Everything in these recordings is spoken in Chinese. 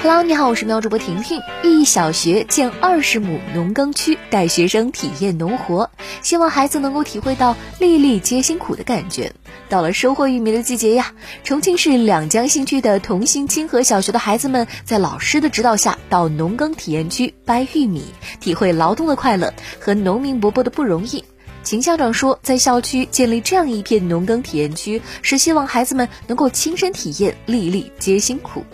Hello，你好，我是喵主播婷婷。一小学建二十亩农耕区，带学生体验农活，希望孩子能够体会到粒粒皆辛苦的感觉。到了收获玉米的季节呀，重庆市两江新区的同心清河小学的孩子们在老师的指导下，到农耕体验区掰玉米，体会劳动的快乐和农民伯伯的不容易。秦校长说，在校区建立这样一片农耕体验区，是希望孩子们能够亲身体验粒粒皆辛苦。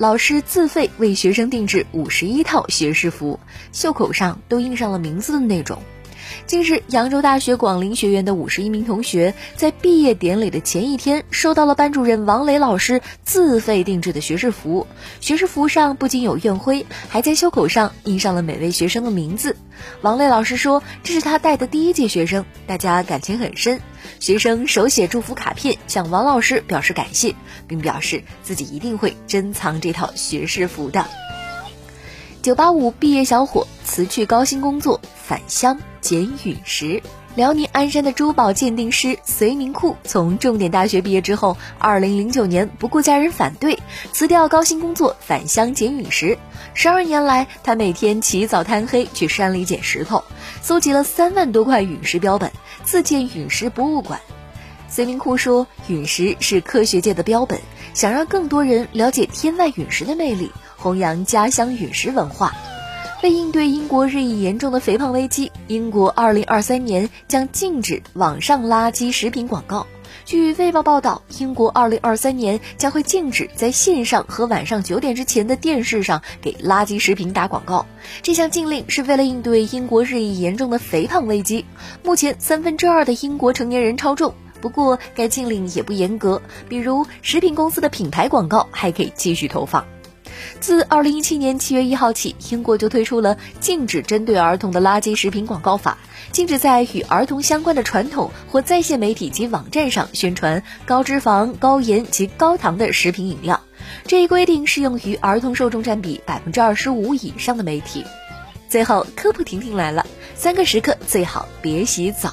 老师自费为学生定制五十一套学士服，袖口上都印上了名字的那种。近日，扬州大学广陵学院的五十一名同学在毕业典礼的前一天，收到了班主任王磊老师自费定制的学士服。学士服上不仅有院徽，还在袖口上印上了每位学生的名字。王磊老师说：“这是他带的第一届学生，大家感情很深。学生手写祝福卡片，向王老师表示感谢，并表示自己一定会珍藏这套学士服的。”九八五毕业小伙辞去高薪工作，返乡捡陨石。辽宁鞍山的珠宝鉴定师隋明库从重点大学毕业之后，二零零九年不顾家人反对，辞掉高薪工作，返乡捡陨石。十二年来，他每天起早贪黑去山里捡石头，搜集了三万多块陨石标本，自建陨石博物馆。隋明库说：“陨石是科学界的标本，想让更多人了解天外陨石的魅力。”弘扬家乡陨石文化。为应对英国日益严重的肥胖危机，英国2023年将禁止网上垃圾食品广告。据《卫报》报道，英国2023年将会禁止在线上和晚上九点之前的电视上给垃圾食品打广告。这项禁令是为了应对英国日益严重的肥胖危机。目前，三分之二的英国成年人超重。不过，该禁令也不严格，比如食品公司的品牌广告还可以继续投放。自二零一七年七月一号起，英国就推出了禁止针对儿童的垃圾食品广告法，禁止在与儿童相关的传统或在线媒体及网站上宣传高脂肪、高盐及高糖的食品饮料。这一规定适用于儿童受众占比百分之二十五以上的媒体。最后，科普婷婷来了，三个时刻最好别洗澡。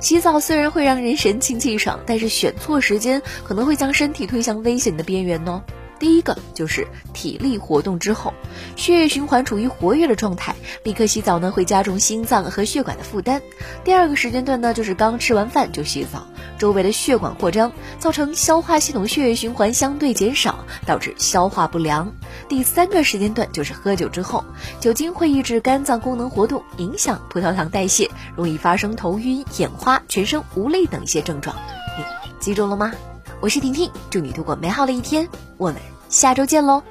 洗澡虽然会让人神清气爽，但是选错时间可能会将身体推向危险的边缘哦。第一个就是体力活动之后，血液循环处于活跃的状态，立刻洗澡呢会加重心脏和血管的负担。第二个时间段呢就是刚吃完饭就洗澡，周围的血管扩张，造成消化系统血液循环相对减少，导致消化不良。第三个时间段就是喝酒之后，酒精会抑制肝脏功能活动，影响葡萄糖代谢，容易发生头晕、眼花、全身无力等一些症状。你记住了吗？我是婷婷，祝你度过美好的一天，我们下周见喽。